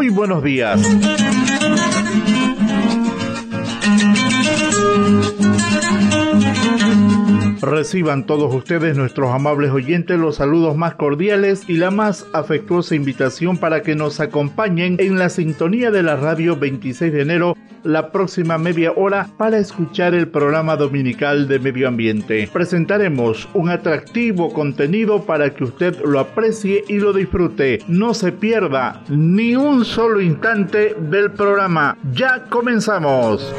Muy buenos días. Reciban todos ustedes, nuestros amables oyentes, los saludos más cordiales y la más afectuosa invitación para que nos acompañen en la sintonía de la radio 26 de enero la próxima media hora para escuchar el programa dominical de medio ambiente. Presentaremos un atractivo contenido para que usted lo aprecie y lo disfrute. No se pierda ni un solo instante del programa. Ya comenzamos.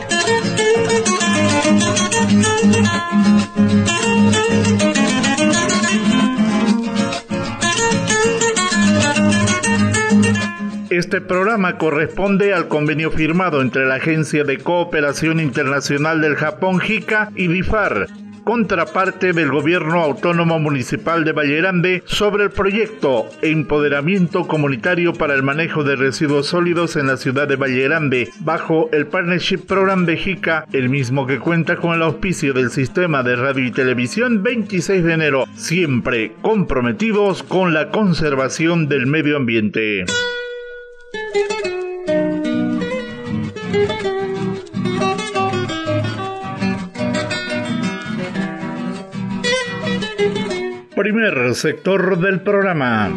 Este programa corresponde al convenio firmado entre la Agencia de Cooperación Internacional del Japón JICA y BIFAR contraparte del Gobierno Autónomo Municipal de Vallerande sobre el proyecto Empoderamiento Comunitario para el Manejo de Residuos Sólidos en la ciudad de Vallerande, bajo el Partnership Program de JICA, el mismo que cuenta con el auspicio del Sistema de Radio y Televisión 26 de enero, siempre comprometidos con la conservación del medio ambiente. Primer sector del programa.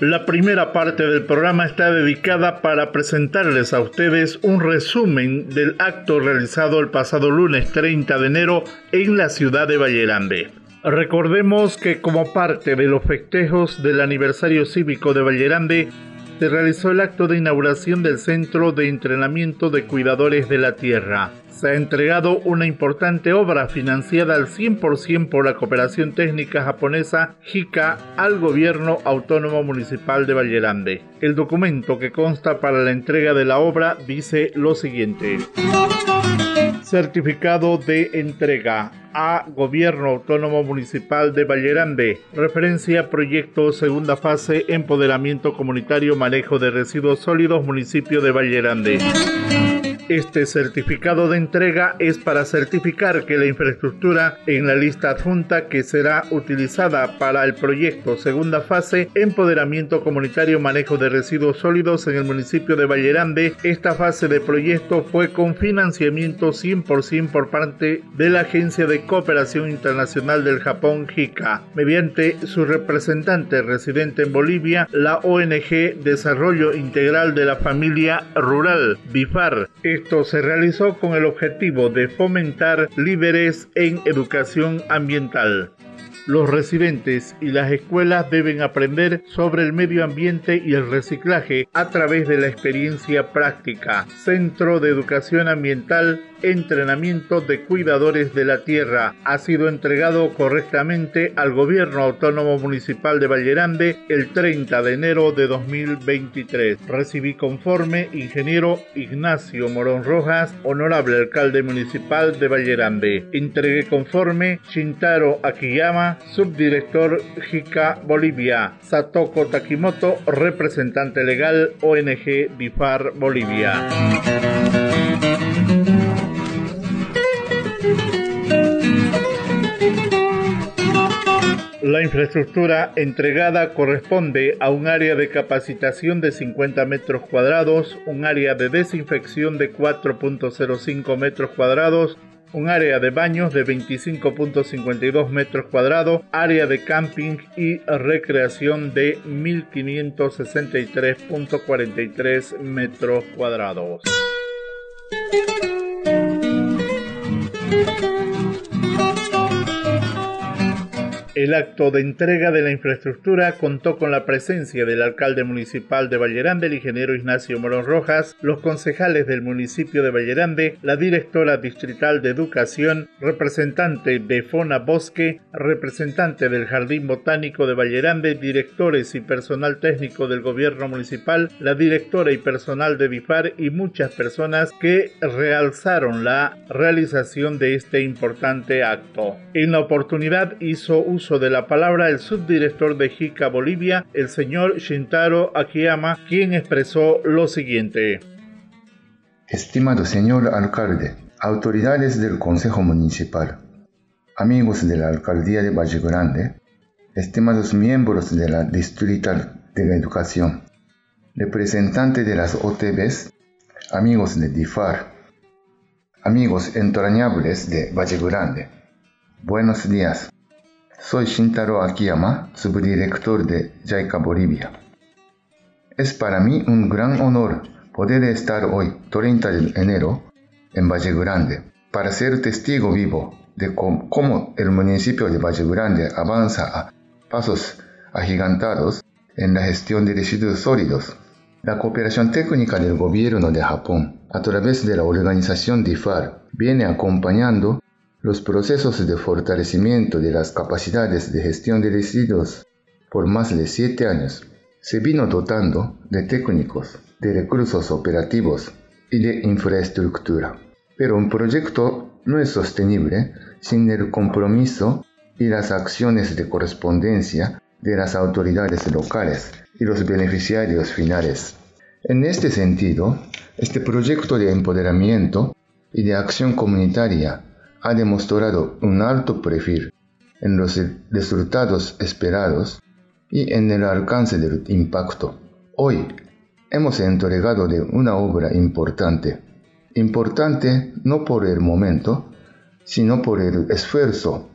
La primera parte del programa está dedicada para presentarles a ustedes un resumen del acto realizado el pasado lunes 30 de enero en la ciudad de Vallerande. Recordemos que como parte de los festejos del aniversario cívico de Vallerande, se realizó el acto de inauguración del Centro de Entrenamiento de Cuidadores de la Tierra. Se ha entregado una importante obra financiada al 100% por la cooperación técnica japonesa JICA al Gobierno Autónomo Municipal de Vallerande. El documento que consta para la entrega de la obra dice lo siguiente. Certificado de entrega a Gobierno Autónomo Municipal de Vallerande. Referencia Proyecto Segunda Fase Empoderamiento Comunitario Manejo de Residuos Sólidos Municipio de Vallerande. Este certificado de entrega es para certificar que la infraestructura en la lista adjunta que será utilizada para el proyecto segunda fase Empoderamiento Comunitario Manejo de Residuos Sólidos en el municipio de Vallerande, esta fase de proyecto fue con financiamiento 100% por parte de la Agencia de Cooperación Internacional del Japón JICA, mediante su representante residente en Bolivia, la ONG Desarrollo Integral de la Familia Rural, BIFAR. Esto se realizó con el objetivo de fomentar líderes en educación ambiental. Los residentes y las escuelas deben aprender sobre el medio ambiente y el reciclaje a través de la experiencia práctica. Centro de Educación Ambiental entrenamiento de cuidadores de la tierra ha sido entregado correctamente al Gobierno Autónomo Municipal de Vallerande el 30 de enero de 2023. Recibí conforme ingeniero Ignacio Morón Rojas, honorable alcalde municipal de Vallerande. Entregué conforme Shintaro Akiyama, subdirector JICA Bolivia. Satoko Takimoto, representante legal ONG BIFAR Bolivia. La infraestructura entregada corresponde a un área de capacitación de 50 metros cuadrados, un área de desinfección de 4.05 metros cuadrados, un área de baños de 25.52 metros cuadrados, área de camping y recreación de 1.563.43 metros cuadrados. El acto de entrega de la infraestructura contó con la presencia del alcalde municipal de Vallerande, el ingeniero Ignacio Morón Rojas, los concejales del municipio de Vallerande, la directora distrital de educación, representante de Fona Bosque, representante del Jardín Botánico de Vallerande, directores y personal técnico del gobierno municipal, la directora y personal de BIFAR y muchas personas que realzaron la realización de este importante acto. En la oportunidad hizo uso de la palabra el subdirector de JICA Bolivia, el señor Shintaro Akiyama, quien expresó lo siguiente. Estimado señor alcalde, autoridades del Consejo Municipal, amigos de la Alcaldía de Valle Grande, estimados miembros de la Distrital de la Educación, representantes de las OTBs, amigos de DIFAR, amigos entrañables de Valle Grande. Buenos días. Soy Shintaro Akiyama, subdirector de JICA Bolivia. Es para mí un gran honor poder estar hoy, 30 de enero, en Valle Grande, para ser testigo vivo de cómo el municipio de Valle Grande avanza a pasos agigantados en la gestión de residuos sólidos. La cooperación técnica del gobierno de Japón, a través de la organización DIFAR, viene acompañando los procesos de fortalecimiento de las capacidades de gestión de residuos por más de siete años. Se vino dotando de técnicos, de recursos operativos y de infraestructura. Pero un proyecto no es sostenible sin el compromiso y las acciones de correspondencia de las autoridades locales y los beneficiarios finales. En este sentido, este proyecto de empoderamiento y de acción comunitaria ha demostrado un alto perfil en los resultados esperados y en el alcance del impacto. Hoy hemos entregado de una obra importante. Importante no por el momento, sino por el esfuerzo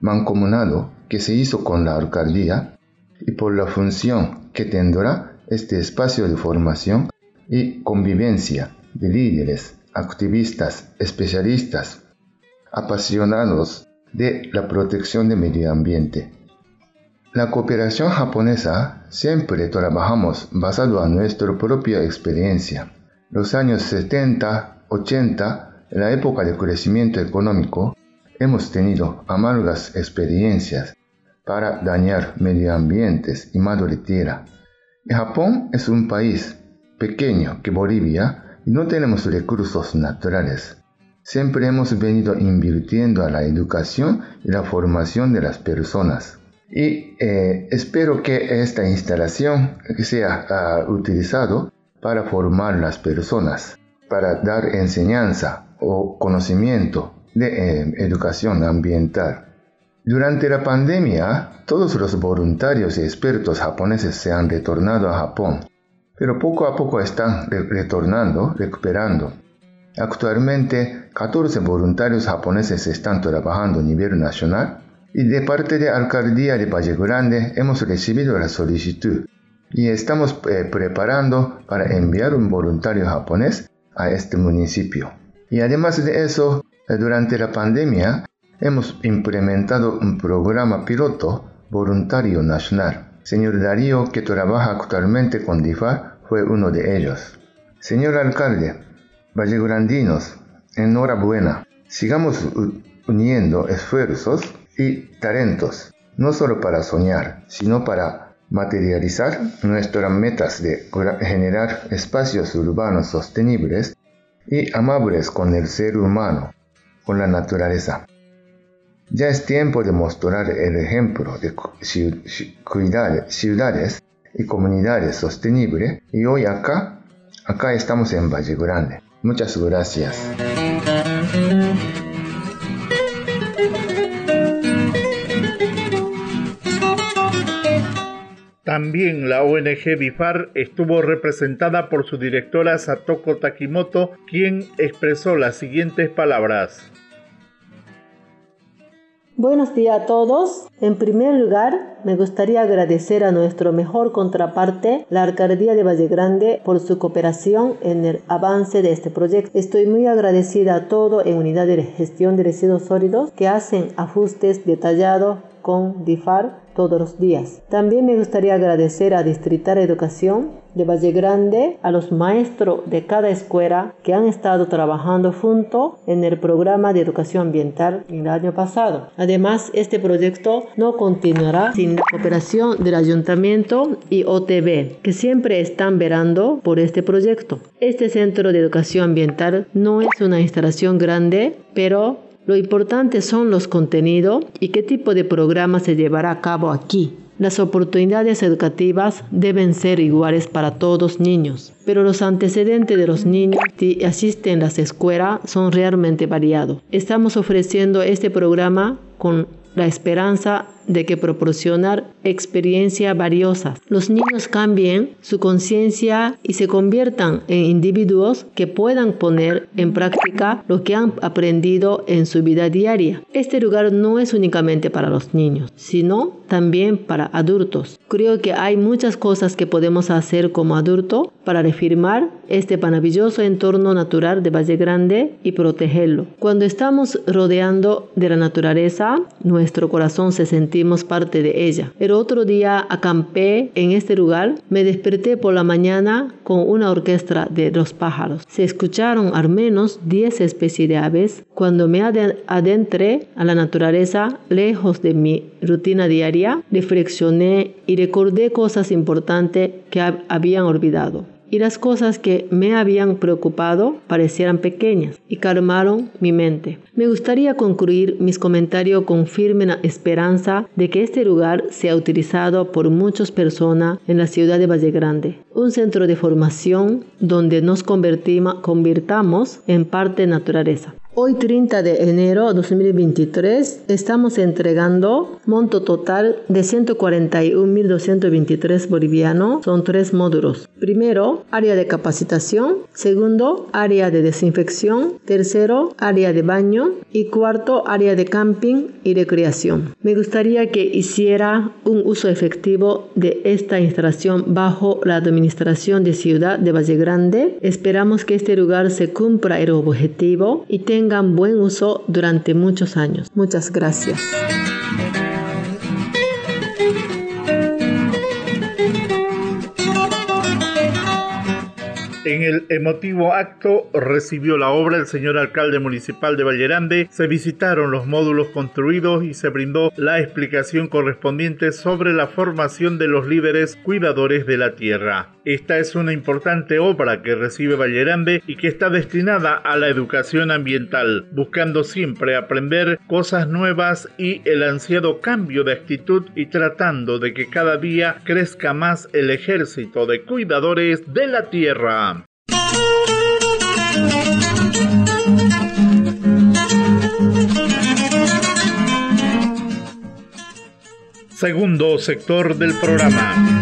mancomunado que se hizo con la alcaldía y por la función que tendrá este espacio de formación y convivencia de líderes, activistas, especialistas, apasionados de la protección del medio ambiente. La cooperación japonesa siempre trabajamos basado en nuestra propia experiencia. Los años 70, 80, la época de crecimiento económico, hemos tenido amargas experiencias para dañar medio ambientes y madre tierra. Japón es un país pequeño que Bolivia y no tenemos recursos naturales. Siempre hemos venido invirtiendo a la educación y la formación de las personas. Y eh, espero que esta instalación sea uh, utilizado para formar las personas, para dar enseñanza o conocimiento de eh, educación ambiental. Durante la pandemia, todos los voluntarios y expertos japoneses se han retornado a Japón, pero poco a poco están retornando, recuperando. Actualmente, 14 voluntarios japoneses están trabajando a nivel nacional y de parte de Alcaldía de Valle Grande hemos recibido la solicitud y estamos eh, preparando para enviar un voluntario japonés a este municipio. Y además de eso, eh, durante la pandemia hemos implementado un programa piloto voluntario nacional. Señor Darío, que trabaja actualmente con DIFA, fue uno de ellos. Señor alcalde, Vallegrandinos, enhorabuena. Sigamos uniendo esfuerzos y talentos, no solo para soñar, sino para materializar nuestras metas de generar espacios urbanos sostenibles y amables con el ser humano, con la naturaleza. Ya es tiempo de mostrar el ejemplo de ciudades y comunidades sostenibles y hoy acá, acá estamos en Valle Grande. Muchas gracias. También la ONG BIFAR estuvo representada por su directora Satoko Takimoto, quien expresó las siguientes palabras. Buenos días a todos. En primer lugar, me gustaría agradecer a nuestro mejor contraparte, la Alcaldía de Valle Grande, por su cooperación en el avance de este proyecto. Estoy muy agradecida a todo en Unidad de Gestión de Residuos Sólidos que hacen ajustes detallados DIFAR todos los días. También me gustaría agradecer a Distrital Educación de Valle Grande, a los maestros de cada escuela que han estado trabajando junto en el programa de educación ambiental el año pasado. Además, este proyecto no continuará sin la cooperación del ayuntamiento y OTB, que siempre están verando por este proyecto. Este centro de educación ambiental no es una instalación grande, pero lo importante son los contenidos y qué tipo de programa se llevará a cabo aquí. Las oportunidades educativas deben ser iguales para todos niños, pero los antecedentes de los niños que asisten a las escuelas son realmente variados. Estamos ofreciendo este programa con la esperanza de que proporcionar experiencias valiosas. Los niños cambien su conciencia y se conviertan en individuos que puedan poner en práctica lo que han aprendido en su vida diaria. Este lugar no es únicamente para los niños, sino también para adultos. Creo que hay muchas cosas que podemos hacer como adulto para reafirmar este maravilloso entorno natural de Valle Grande y protegerlo. Cuando estamos rodeando de la naturaleza, nuestro corazón se sentimos parte de ella. El otro día acampé en este lugar, me desperté por la mañana con una orquesta de los pájaros. Se escucharon al menos 10 especies de aves. Cuando me adentré a la naturaleza, lejos de mi rutina diaria, reflexioné y recordé cosas importantes que habían olvidado y las cosas que me habían preocupado parecieran pequeñas y calmaron mi mente. Me gustaría concluir mis comentarios con firme esperanza de que este lugar sea utilizado por muchas personas en la ciudad de Valle Grande, un centro de formación donde nos convirtamos en parte naturaleza. Hoy 30 de enero 2023 estamos entregando monto total de 141.223 bolivianos. Son tres módulos. Primero, área de capacitación. Segundo, área de desinfección. Tercero, área de baño. Y cuarto, área de camping y recreación. Me gustaría que hiciera un uso efectivo de esta instalación bajo la administración de Ciudad de Valle Grande. Esperamos que este lugar se cumpla el objetivo y tenga tengan buen uso durante muchos años. Muchas gracias. En el emotivo acto recibió la obra el señor alcalde municipal de Vallerande, se visitaron los módulos construidos y se brindó la explicación correspondiente sobre la formación de los líderes cuidadores de la tierra. Esta es una importante obra que recibe Vallerande y que está destinada a la educación ambiental, buscando siempre aprender cosas nuevas y el ansiado cambio de actitud y tratando de que cada día crezca más el ejército de cuidadores de la tierra. Segundo sector del programa.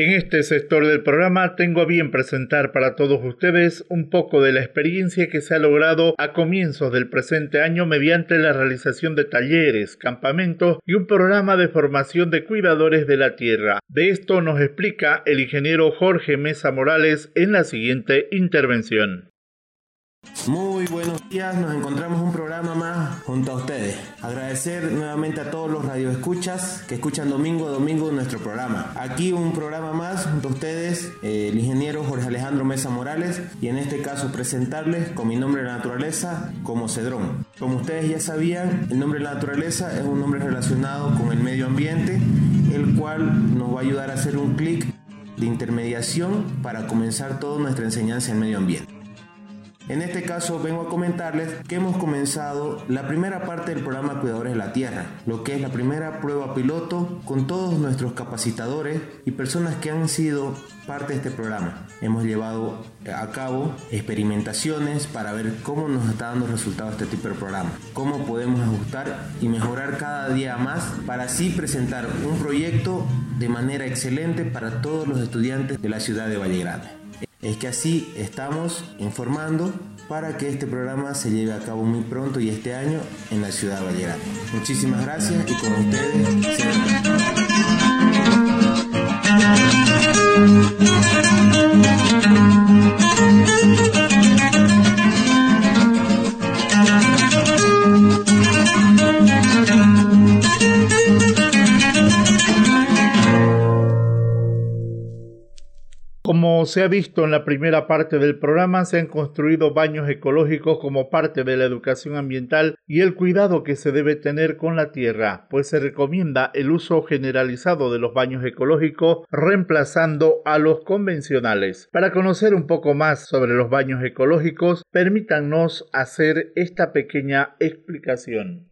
En este sector del programa tengo a bien presentar para todos ustedes un poco de la experiencia que se ha logrado a comienzos del presente año mediante la realización de talleres, campamentos y un programa de formación de cuidadores de la tierra. De esto nos explica el ingeniero Jorge Mesa Morales en la siguiente intervención. Muy buenos días, nos encontramos un programa más junto a ustedes. Agradecer nuevamente a todos los radioescuchas que escuchan domingo a domingo nuestro programa. Aquí un programa más junto a ustedes, eh, el ingeniero Jorge Alejandro Mesa Morales, y en este caso presentarles con mi nombre de la naturaleza como Cedrón. Como ustedes ya sabían, el nombre de la naturaleza es un nombre relacionado con el medio ambiente, el cual nos va a ayudar a hacer un clic de intermediación para comenzar toda nuestra enseñanza en medio ambiente. En este caso vengo a comentarles que hemos comenzado la primera parte del programa Cuidadores de la Tierra, lo que es la primera prueba piloto con todos nuestros capacitadores y personas que han sido parte de este programa. Hemos llevado a cabo experimentaciones para ver cómo nos está dando resultados este tipo de programa, cómo podemos ajustar y mejorar cada día más para así presentar un proyecto de manera excelente para todos los estudiantes de la ciudad de Valle Grande. Es que así estamos informando para que este programa se lleve a cabo muy pronto y este año en la ciudad de Vallegrande. Muchísimas gracias y con ustedes. Como se ha visto en la primera parte del programa, se han construido baños ecológicos como parte de la educación ambiental y el cuidado que se debe tener con la tierra, pues se recomienda el uso generalizado de los baños ecológicos reemplazando a los convencionales. Para conocer un poco más sobre los baños ecológicos, permítanos hacer esta pequeña explicación.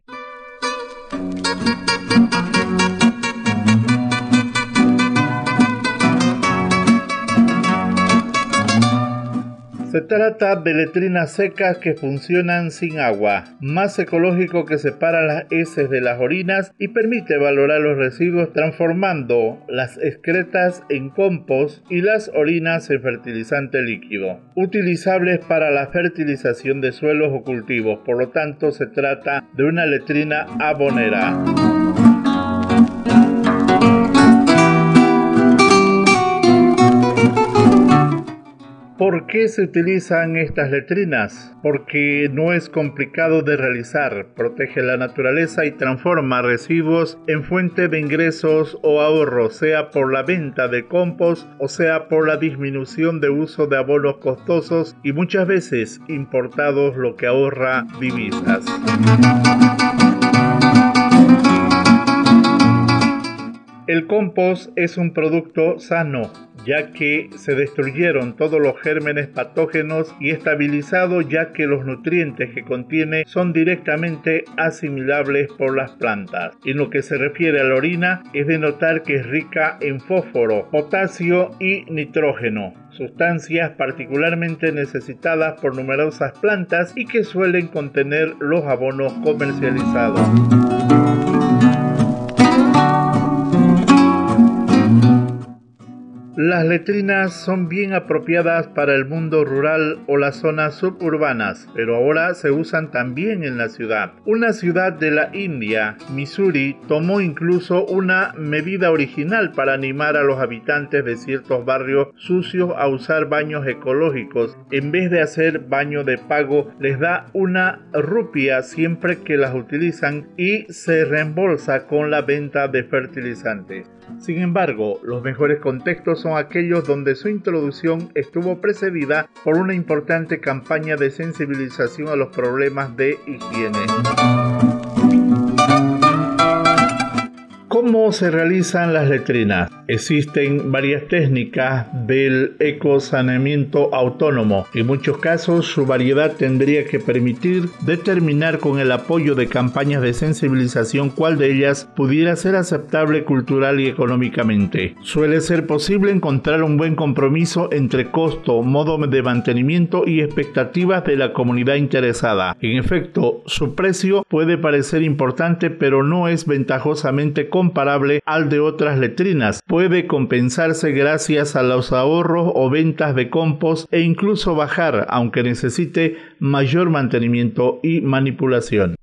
Se trata de letrinas secas que funcionan sin agua, más ecológico que separa las heces de las orinas y permite valorar los residuos transformando las excretas en compost y las orinas en fertilizante líquido, utilizables para la fertilización de suelos o cultivos, por lo tanto se trata de una letrina abonera. ¿Por qué se utilizan estas letrinas? Porque no es complicado de realizar, protege la naturaleza y transforma residuos en fuente de ingresos o ahorro, sea por la venta de compost o sea por la disminución de uso de abonos costosos y muchas veces importados, lo que ahorra divisas. El compost es un producto sano, ya que se destruyeron todos los gérmenes patógenos y estabilizado ya que los nutrientes que contiene son directamente asimilables por las plantas. En lo que se refiere a la orina, es de notar que es rica en fósforo, potasio y nitrógeno sustancias particularmente necesitadas por numerosas plantas y que suelen contener los abonos comercializados. Las letrinas son bien apropiadas para el mundo rural o las zonas suburbanas, pero ahora se usan también en la ciudad. Una ciudad de la India, Missouri, tomó incluso una medida original para animar a los habitantes de ciertos barrios sucios a usar baños ecológicos. En vez de hacer baño de pago, les da una rupia siempre que las utilizan y se reembolsa con la venta de fertilizantes. Sin embargo, los mejores contextos son aquellos donde su introducción estuvo precedida por una importante campaña de sensibilización a los problemas de higiene. ¿Cómo se realizan las letrinas? Existen varias técnicas del ecosaneamiento autónomo. En muchos casos su variedad tendría que permitir determinar con el apoyo de campañas de sensibilización cuál de ellas pudiera ser aceptable cultural y económicamente. Suele ser posible encontrar un buen compromiso entre costo, modo de mantenimiento y expectativas de la comunidad interesada. En efecto, su precio puede parecer importante pero no es ventajosamente comparable al de otras letrinas puede compensarse gracias a los ahorros o ventas de compost e incluso bajar, aunque necesite mayor mantenimiento y manipulación.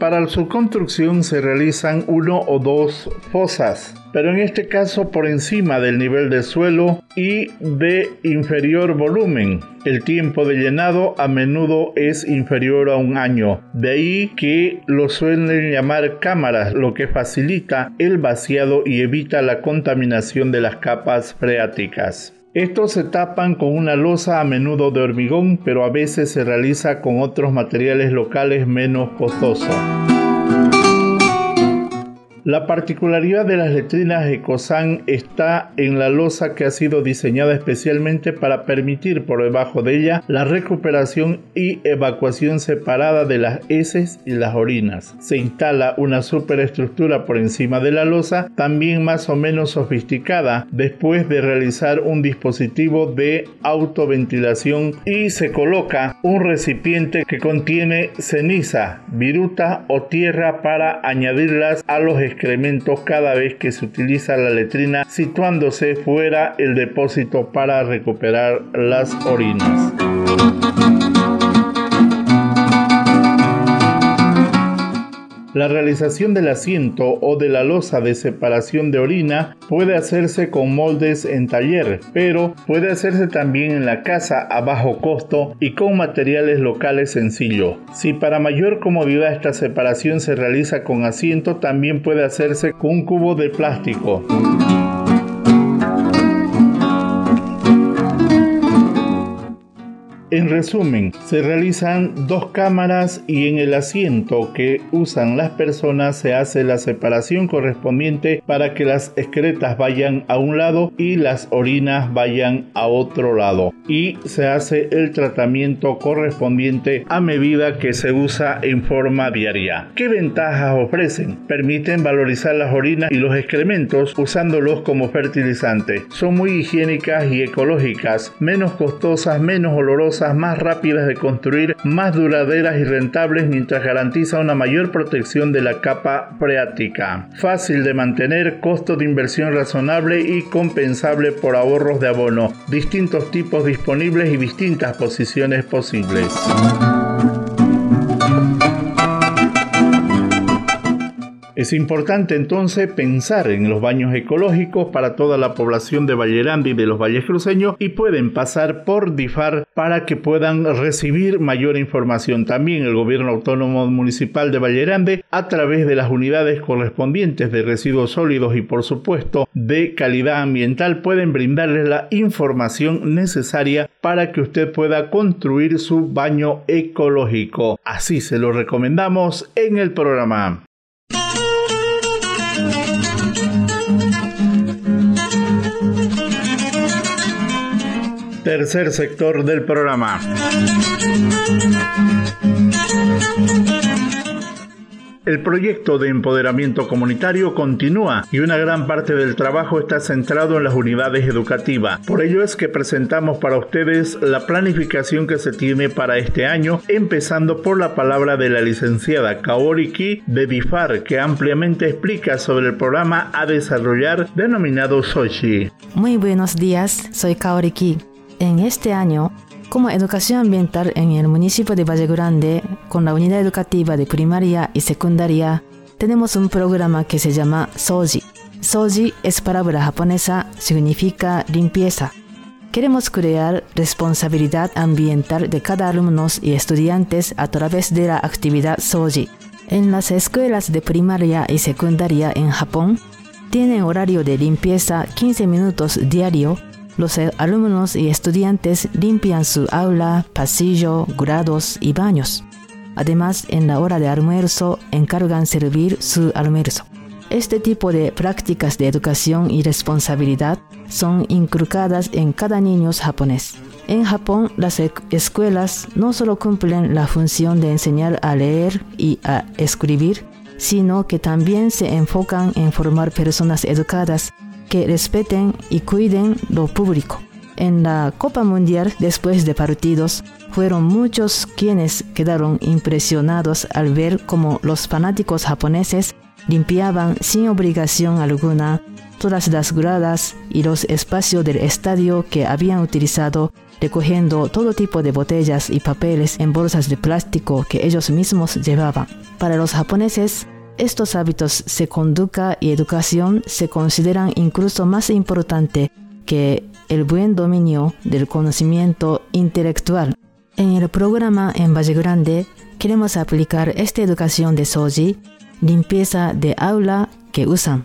Para su construcción se realizan uno o dos fosas, pero en este caso por encima del nivel del suelo y de inferior volumen. El tiempo de llenado a menudo es inferior a un año, de ahí que lo suelen llamar cámaras, lo que facilita el vaciado y evita la contaminación de las capas freáticas. Estos se tapan con una losa a menudo de hormigón, pero a veces se realiza con otros materiales locales menos costosos. La particularidad de las letrinas Ecosan está en la losa que ha sido diseñada especialmente para permitir por debajo de ella la recuperación y evacuación separada de las heces y las orinas. Se instala una superestructura por encima de la losa, también más o menos sofisticada, después de realizar un dispositivo de autoventilación y se coloca un recipiente que contiene ceniza, viruta o tierra para añadirlas a los cada vez que se utiliza la letrina situándose fuera el depósito para recuperar las orinas. La realización del asiento o de la losa de separación de orina puede hacerse con moldes en taller, pero puede hacerse también en la casa a bajo costo y con materiales locales sencillos. Si para mayor comodidad esta separación se realiza con asiento, también puede hacerse con un cubo de plástico. En resumen, se realizan dos cámaras y en el asiento que usan las personas se hace la separación correspondiente para que las excretas vayan a un lado y las orinas vayan a otro lado. Y se hace el tratamiento correspondiente a medida que se usa en forma diaria. ¿Qué ventajas ofrecen? Permiten valorizar las orinas y los excrementos usándolos como fertilizante. Son muy higiénicas y ecológicas, menos costosas, menos olorosas, más rápidas de construir, más duraderas y rentables mientras garantiza una mayor protección de la capa freática. Fácil de mantener, costo de inversión razonable y compensable por ahorros de abono. Distintos tipos disponibles y distintas posiciones posibles. Es importante entonces pensar en los baños ecológicos para toda la población de Vallerandi y de los valles cruceños y pueden pasar por DIFAR para que puedan recibir mayor información. También el gobierno autónomo municipal de Vallerande a través de las unidades correspondientes de residuos sólidos y por supuesto de calidad ambiental pueden brindarles la información necesaria para que usted pueda construir su baño ecológico. Así se lo recomendamos en el programa. Tercer sector del programa. El proyecto de empoderamiento comunitario continúa y una gran parte del trabajo está centrado en las unidades educativas. Por ello es que presentamos para ustedes la planificación que se tiene para este año, empezando por la palabra de la licenciada Kaori Ki de DIFAR, que ampliamente explica sobre el programa a desarrollar denominado Sochi. Muy buenos días, soy Kaori Ki. En este año como educación ambiental en el municipio de Valle Grande, con la unidad educativa de primaria y secundaria, tenemos un programa que se llama Soji. Soji es palabra japonesa, significa limpieza. Queremos crear responsabilidad ambiental de cada alumno y estudiantes a través de la actividad Soji. En las escuelas de primaria y secundaria en Japón, tienen horario de limpieza 15 minutos diario los alumnos y estudiantes limpian su aula, pasillo, grados y baños. Además, en la hora de almuerzo encargan servir su almuerzo. Este tipo de prácticas de educación y responsabilidad son inculcadas en cada niño japonés. En Japón, las escuelas no solo cumplen la función de enseñar a leer y a escribir, sino que también se enfocan en formar personas educadas que respeten y cuiden lo público. En la Copa Mundial, después de partidos, fueron muchos quienes quedaron impresionados al ver cómo los fanáticos japoneses limpiaban sin obligación alguna todas las gradas y los espacios del estadio que habían utilizado, recogiendo todo tipo de botellas y papeles en bolsas de plástico que ellos mismos llevaban. Para los japoneses, estos hábitos de conducta y educación se consideran incluso más importantes que el buen dominio del conocimiento intelectual. En el programa en Valle Grande queremos aplicar esta educación de Soji, limpieza de aula que usan.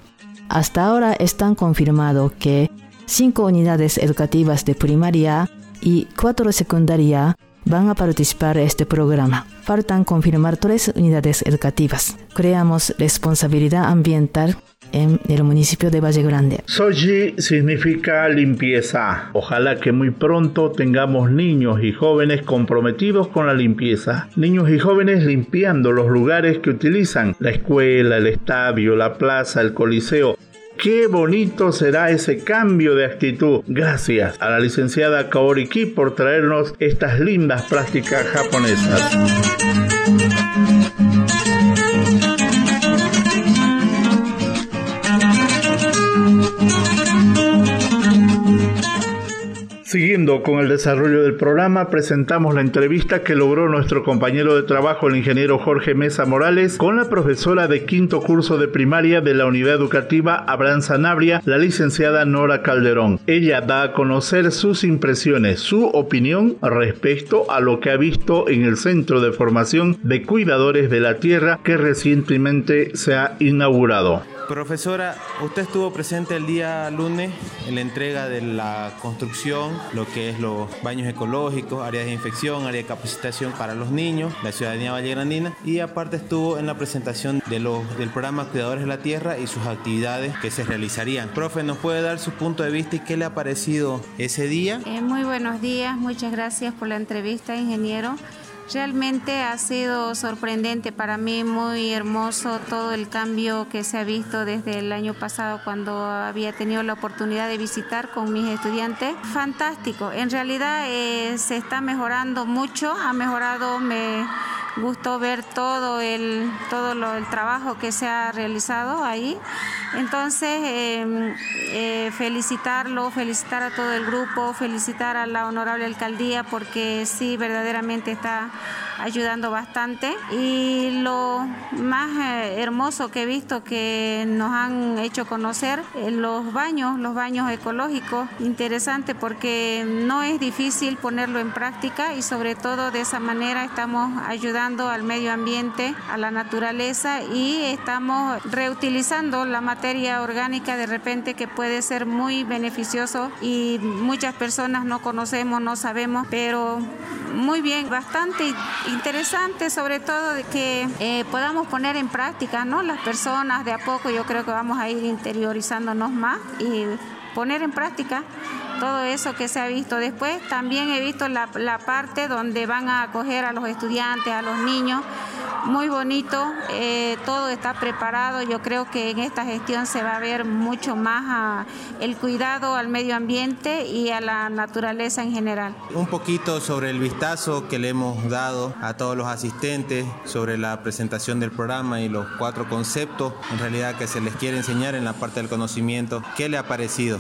Hasta ahora están confirmado que cinco unidades educativas de primaria y cuatro secundaria van a participar en este programa. Faltan confirmar tres unidades educativas. Creamos responsabilidad ambiental en el municipio de Valle Grande. Soji significa limpieza. Ojalá que muy pronto tengamos niños y jóvenes comprometidos con la limpieza. Niños y jóvenes limpiando los lugares que utilizan, la escuela, el estadio, la plaza, el coliseo Qué bonito será ese cambio de actitud. Gracias a la licenciada Kaori Ki por traernos estas lindas prácticas japonesas. Siguiendo con el desarrollo del programa, presentamos la entrevista que logró nuestro compañero de trabajo, el ingeniero Jorge Mesa Morales, con la profesora de quinto curso de primaria de la unidad educativa Abraham Sanabria, la licenciada Nora Calderón. Ella da a conocer sus impresiones, su opinión respecto a lo que ha visto en el Centro de Formación de Cuidadores de la Tierra que recientemente se ha inaugurado. Profesora, usted estuvo presente el día lunes en la entrega de la construcción, lo que es los baños ecológicos, áreas de infección, área de capacitación para los niños, la ciudadanía vallegrandina y aparte estuvo en la presentación de los, del programa Cuidadores de la Tierra y sus actividades que se realizarían. Profe, ¿nos puede dar su punto de vista y qué le ha parecido ese día? Eh, muy buenos días, muchas gracias por la entrevista, ingeniero. Realmente ha sido sorprendente para mí, muy hermoso todo el cambio que se ha visto desde el año pasado cuando había tenido la oportunidad de visitar con mis estudiantes. Fantástico, en realidad eh, se está mejorando mucho, ha mejorado, me gustó ver todo el, todo lo, el trabajo que se ha realizado ahí. Entonces, em, eh, felicitarlo, felicitar a todo el grupo, felicitar a la honorable alcaldía porque sí, verdaderamente está ayudando bastante. Y lo más eh, hermoso que he visto que nos han hecho conocer eh, los baños, los baños ecológicos, interesante porque no es difícil ponerlo en práctica y sobre todo de esa manera estamos ayudando al medio ambiente, a la naturaleza y estamos reutilizando la materia orgánica de repente que puede ser muy beneficioso y muchas personas no conocemos, no sabemos, pero muy bien, bastante interesante, sobre todo de que eh, podamos poner en práctica, ¿no? Las personas de a poco, yo creo que vamos a ir interiorizándonos más y poner en práctica todo eso que se ha visto. Después también he visto la, la parte donde van a acoger a los estudiantes, a los niños muy bonito, eh, todo está preparado, yo creo que en esta gestión se va a ver mucho más el cuidado al medio ambiente y a la naturaleza en general. Un poquito sobre el vistazo que le hemos dado a todos los asistentes sobre la presentación del programa y los cuatro conceptos en realidad que se les quiere enseñar en la parte del conocimiento. ¿Qué le ha parecido?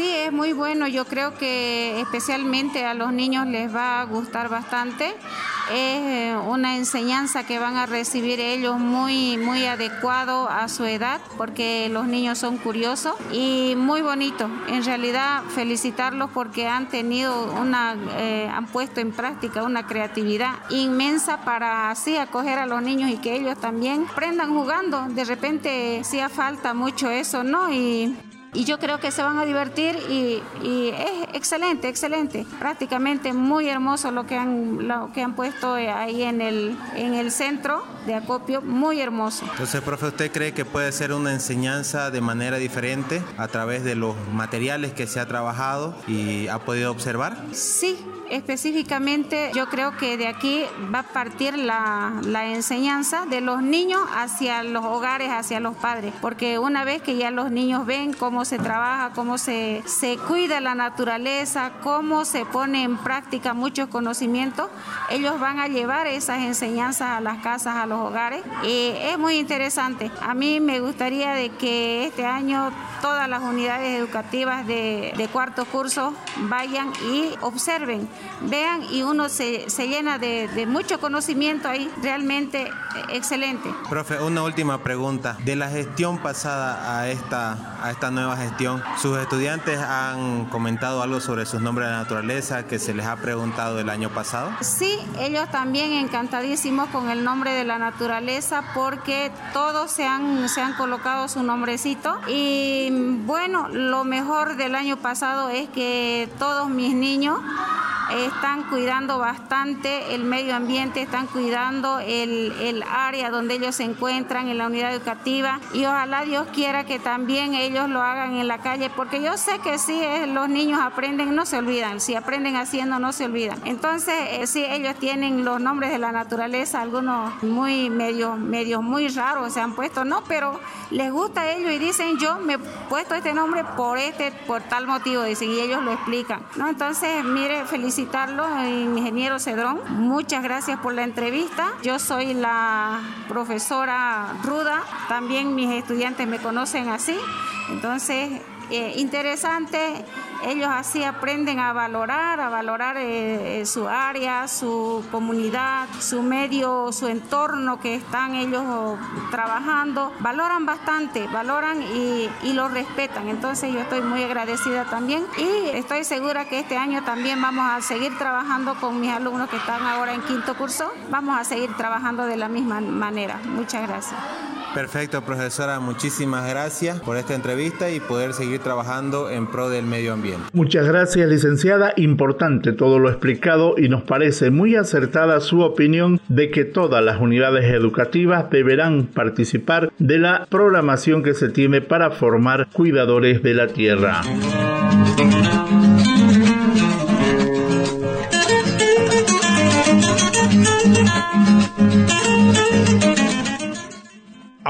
Sí, es muy bueno. Yo creo que especialmente a los niños les va a gustar bastante. Es eh, una enseñanza que van a recibir ellos muy, muy adecuado a su edad, porque los niños son curiosos y muy bonito. En realidad, felicitarlos porque han tenido una, eh, han puesto en práctica una creatividad inmensa para así acoger a los niños y que ellos también aprendan jugando. De repente hacía falta mucho eso, ¿no? Y y yo creo que se van a divertir y, es excelente, excelente. Prácticamente muy hermoso lo que han, lo que han puesto ahí en el, en el centro de acopio, muy hermoso. Entonces, profe, ¿usted cree que puede ser una enseñanza de manera diferente a través de los materiales que se ha trabajado y ha podido observar? Sí, específicamente yo creo que de aquí va a partir la, la, enseñanza de los niños hacia los hogares, hacia los padres, porque una vez que ya los niños ven cómo se trabaja, cómo se, se cuida la naturaleza, cómo se pone en práctica muchos conocimientos, ellos van a llevar esas enseñanzas a las casas, a los hogares. Y es muy interesante. A mí me gustaría de que este año todas las unidades educativas de, cuarto curso vayan y observen, vean y uno se, se llena de, de, mucho conocimiento ahí, realmente excelente. Profe, una última pregunta. De la gestión pasada a esta, a esta nueva gestión, ¿sus estudiantes han comentado algo sobre sus nombres de naturaleza que se les ha preguntado el año pasado? Sí, ellos también encantadísimos con el nombre de la naturaleza porque todos se han, se han colocado su nombrecito y bueno, lo mejor del año pasado es que todos mis niños están cuidando bastante el medio ambiente, están cuidando el, el, área donde ellos se encuentran en la unidad educativa y ojalá Dios quiera que también ellos lo hagan en la calle, porque yo sé que si eh, los niños aprenden, no se olvidan, si aprenden haciendo, no se olvidan. Entonces, eh, si ellos tienen los nombres de la naturaleza, algunos muy medios, medios muy raros se han puesto, no, pero les gusta a ellos y dicen, yo me he puesto este nombre por este, por tal motivo, dicen, y ellos lo explican, ¿no? Entonces, mire, felicidades felicitarlo, ingeniero Cedrón. Muchas gracias por la entrevista. Yo soy la profesora Ruda, también mis estudiantes me conocen así. Entonces, eh, interesante ellos así aprenden a valorar, a valorar eh, eh, su área, su comunidad, su medio, su entorno que están ellos trabajando. Valoran bastante, valoran y, y lo respetan. Entonces yo estoy muy agradecida también y estoy segura que este año también vamos a seguir trabajando con mis alumnos que están ahora en quinto curso. Vamos a seguir trabajando de la misma manera. Muchas gracias. Perfecto, profesora. Muchísimas gracias por esta entrevista y poder seguir trabajando en pro del medio ambiente. Muchas gracias, licenciada. Importante todo lo explicado y nos parece muy acertada su opinión de que todas las unidades educativas deberán participar de la programación que se tiene para formar cuidadores de la tierra.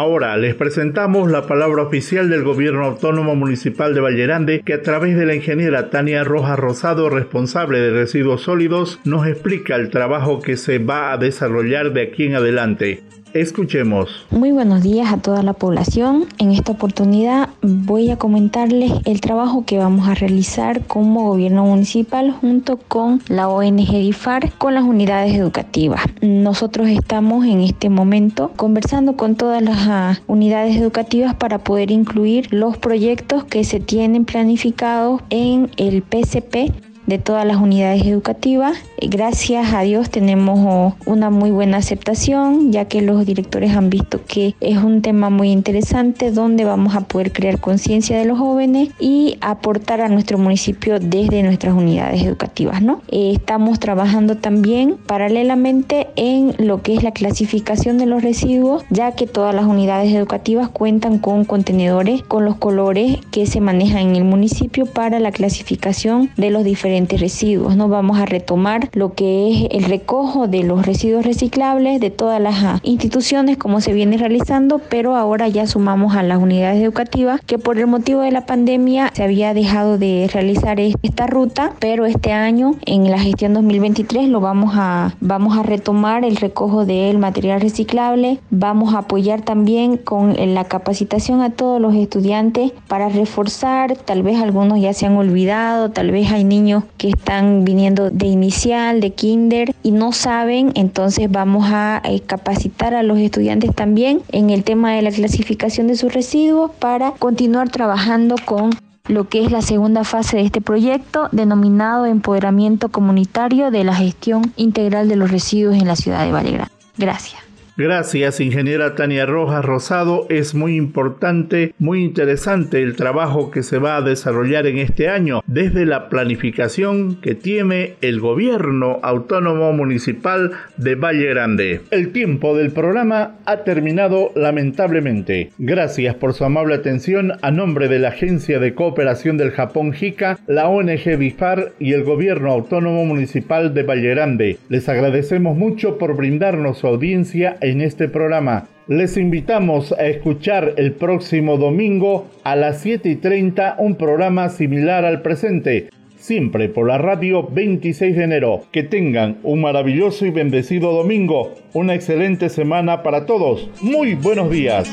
Ahora les presentamos la palabra oficial del Gobierno Autónomo Municipal de Vallerande, que a través de la ingeniera Tania Rojas Rosado, responsable de residuos sólidos, nos explica el trabajo que se va a desarrollar de aquí en adelante. Escuchemos. Muy buenos días a toda la población. En esta oportunidad voy a comentarles el trabajo que vamos a realizar como gobierno municipal junto con la ONG DIFAR con las unidades educativas. Nosotros estamos en este momento conversando con todas las ah, unidades educativas para poder incluir los proyectos que se tienen planificados en el PCP de todas las unidades educativas. Gracias a Dios tenemos oh, una muy buena aceptación, ya que los directores han visto que es un tema muy interesante donde vamos a poder crear conciencia de los jóvenes y aportar a nuestro municipio desde nuestras unidades educativas. ¿no? Eh, estamos trabajando también paralelamente en lo que es la clasificación de los residuos, ya que todas las unidades educativas cuentan con contenedores con los colores que se manejan en el municipio para la clasificación de los diferentes residuos. ¿no? Vamos a retomar lo que es el recojo de los residuos reciclables de todas las ah, instituciones como se viene realizando, pero ahora ya sumamos a las unidades educativas que por el motivo de la pandemia se había dejado de realizar esta ruta, pero este año en la gestión 2023 lo vamos a vamos a retomar el recojo del material reciclable, vamos a apoyar también con la capacitación a todos los estudiantes para reforzar, tal vez algunos ya se han olvidado, tal vez hay niños que están viniendo de inicial, de kinder y no saben, entonces vamos a eh, capacitar a los estudiantes también en el tema de la clasificación de sus residuos para continuar trabajando con lo que es la segunda fase de este proyecto denominado Empoderamiento Comunitario de la Gestión Integral de los Residuos en la ciudad de Vallegrán. Gracias. Gracias, ingeniera Tania Rojas Rosado. Es muy importante, muy interesante el trabajo que se va a desarrollar en este año desde la planificación que tiene el gobierno autónomo municipal de Valle Grande. El tiempo del programa ha terminado lamentablemente. Gracias por su amable atención a nombre de la Agencia de Cooperación del Japón JICA, la ONG BIFAR y el gobierno autónomo municipal de Valle Grande. Les agradecemos mucho por brindarnos su audiencia en este programa. Les invitamos a escuchar el próximo domingo a las 7 y 30 un programa similar al presente, siempre por la radio 26 de enero. Que tengan un maravilloso y bendecido domingo, una excelente semana para todos. Muy buenos días.